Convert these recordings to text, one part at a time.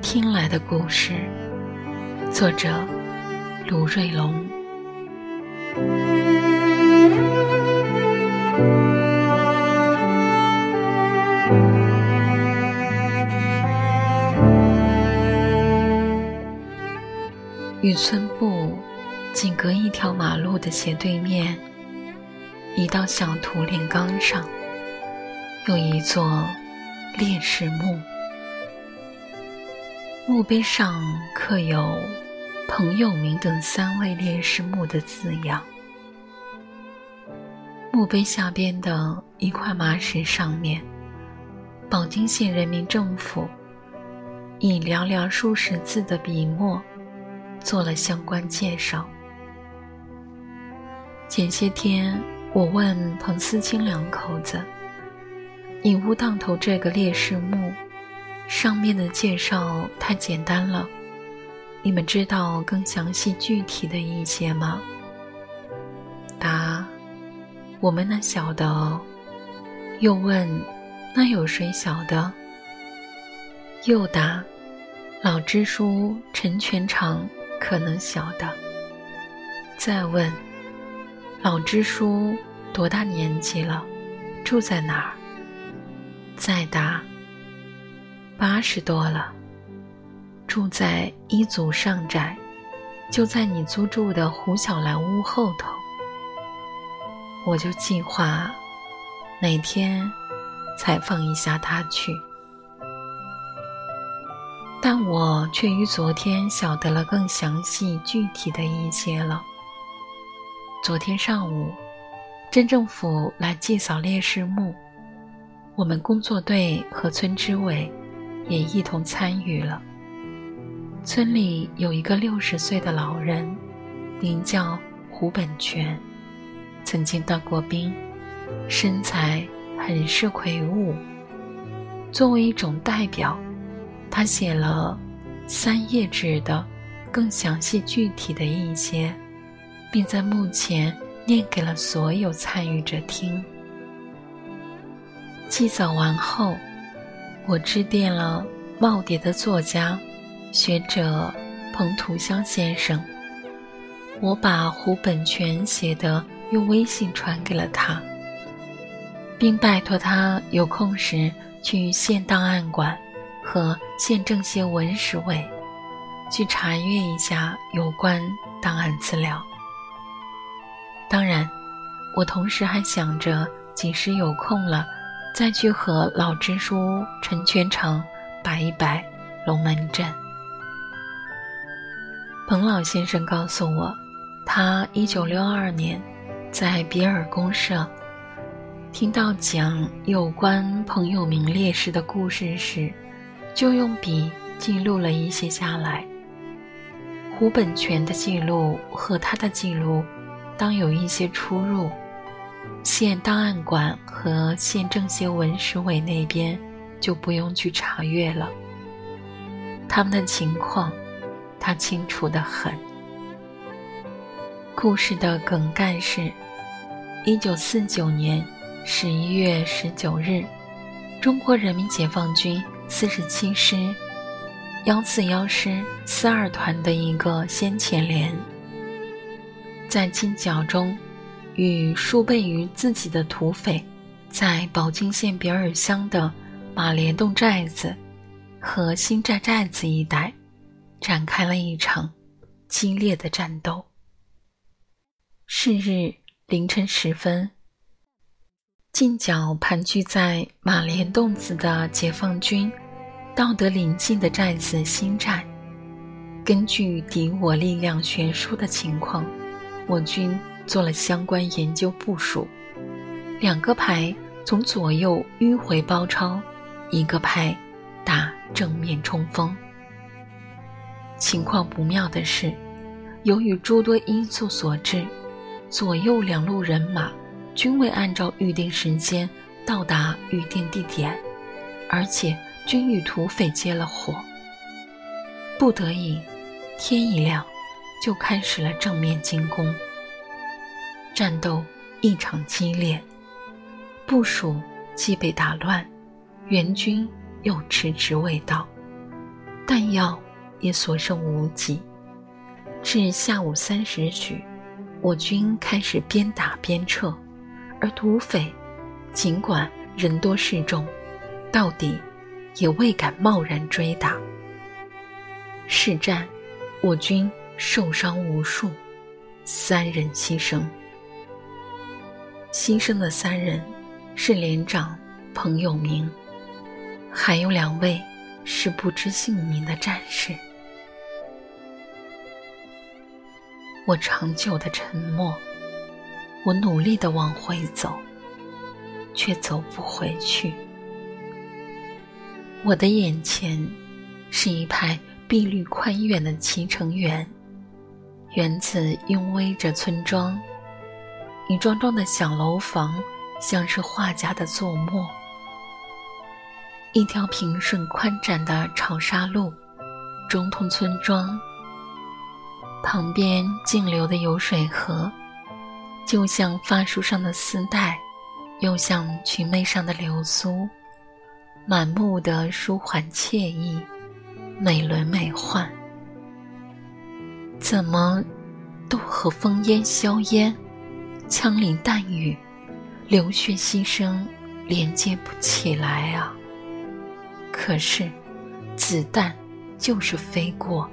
听来的故事，作者卢瑞龙。与村部仅隔一条马路的斜对面，一道小土炼钢上，有一座烈士墓。墓碑上刻有“彭有明等三位烈士墓”的字样。墓碑下边的一块麻石上面，保定县人民政府以寥寥数十字的笔墨。做了相关介绍。前些天，我问彭思清两口子：“你屋当头这个烈士墓，上面的介绍太简单了，你们知道更详细具体的一些吗？”答：“我们那晓得。”又问：“那有谁晓得？”又答：“老支书陈全长。”可能晓得。再问，老支书多大年纪了？住在哪儿？再答，八十多了，住在一组上宅，就在你租住的胡小兰屋后头。我就计划哪天采访一下他去。但我却于昨天晓得了更详细具体的一些了。昨天上午，镇政府来祭扫烈士墓，我们工作队和村支委也一同参与了。村里有一个六十岁的老人，名叫胡本全，曾经当过兵，身材很是魁梧。作为一种代表。他写了三页纸的更详细具体的一些，并在墓前念给了所有参与者听。祭扫完后，我致电了耄耋的作家、学者彭图香先生，我把胡本全写的用微信传给了他，并拜托他有空时去县档案馆。和县政协文史委去查阅一下有关档案资料。当然，我同时还想着几时有空了，再去和老支书陈全成摆一摆龙门阵。彭老先生告诉我，他一九六二年在比尔公社听到讲有关彭友明烈士的故事时。就用笔记录了一些下来。胡本全的记录和他的记录，当有一些出入。县档案馆和县政协文史委那边就不用去查阅了。他们的情况，他清楚的很。故事的梗概是：一九四九年十一月十九日，中国人民解放军。四十七师幺四幺师四二团的一个先遣连，在金角中与数倍于自己的土匪，在保定县别尔乡的马连洞寨子和新寨寨子一带，展开了一场激烈的战斗。是日凌晨时分。近角盘踞在马连洞子的解放军，到得临近的寨子新寨。根据敌我力量悬殊的情况，我军做了相关研究部署。两个排从左右迂回包抄，一个排打正面冲锋。情况不妙的是，由于诸多因素所致，左右两路人马。均未按照预定时间到达预定地点，而且均与土匪接了火。不得已，天一亮就开始了正面进攻。战斗异常激烈，部署既被打乱，援军又迟迟未到，弹药也所剩无几。至下午三时许，我军开始边打边撤，而土匪尽管人多势众，到底也未敢贸然追打。是战，我军受伤无数，三人牺牲。牺牲的三人是连长彭友明，还有两位是不知姓名的战士。我长久的沉默，我努力的往回走，却走不回去。我的眼前是一排碧绿宽远的齐城园，园子拥偎着村庄，一幢幢的小楼房像是画家的作墨。一条平顺宽展的草沙路，中通村庄。旁边径流的游水河，就像发梳上的丝带，又像裙袂上的流苏，满目的舒缓惬意，美轮美奂。怎么都和烽烟硝烟、枪林弹雨、流血牺牲连接不起来啊！可是，子弹就是飞过，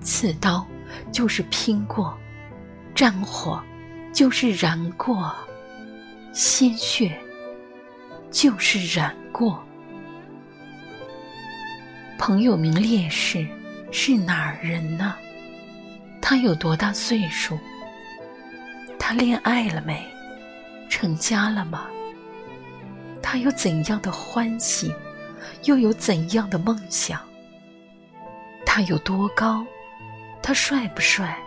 刺刀。就是拼过，战火就是燃过，鲜血就是染过。彭友明烈士是哪儿人呢？他有多大岁数？他恋爱了没？成家了吗？他有怎样的欢喜？又有怎样的梦想？他有多高？他帅不帅？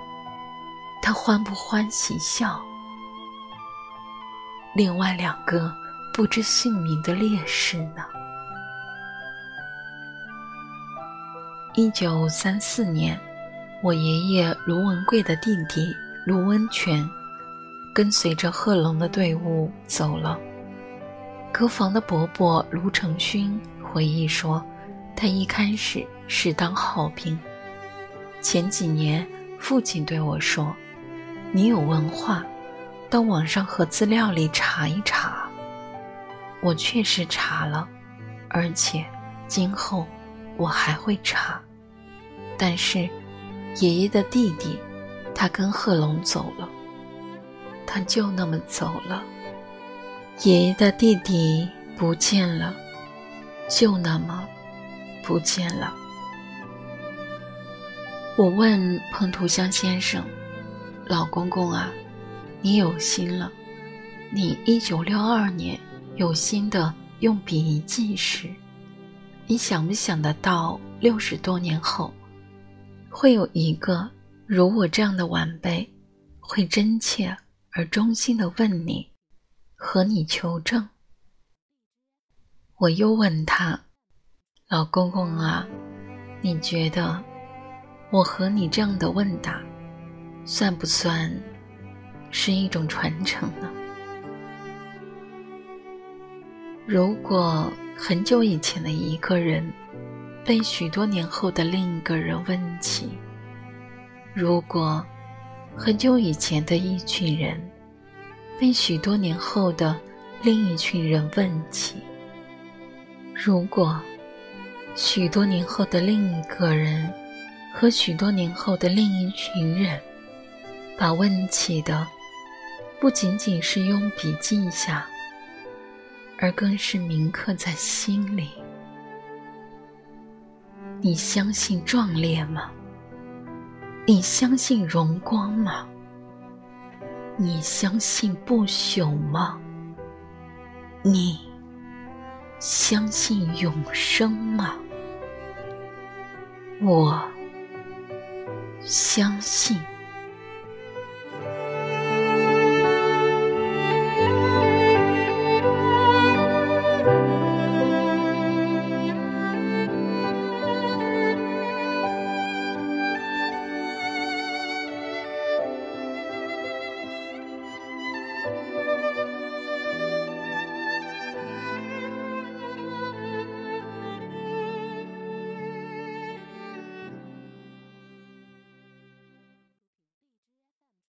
他欢不欢喜笑？另外两个不知姓名的烈士呢？一九三四年，我爷爷卢文贵的弟弟卢温泉，跟随着贺龙的队伍走了。隔房的伯伯卢成勋回忆说，他一开始是当号兵。前几年，父亲对我说：“你有文化，到网上和资料里查一查。”我确实查了，而且今后我还会查。但是，爷爷的弟弟，他跟贺龙走了，他就那么走了。爷爷的弟弟不见了，就那么不见了。我问彭图香先生：“老公公啊，你有心了。你一九六二年有心的用笔记时，你想不想得到六十多年后，会有一个如我这样的晚辈，会真切而衷心的问你，和你求证？”我又问他：“老公公啊，你觉得？”我和你这样的问答，算不算是一种传承呢？如果很久以前的一个人被许多年后的另一个人问起，如果很久以前的一群人被许多年后的另一群人问起，如果许多年后的另一个人。和许多年后的另一群人，把问起的不仅仅是用笔记下，而更是铭刻在心里。你相信壮烈吗？你相信荣光吗？你相信不朽吗？你相信永生吗？我。相信。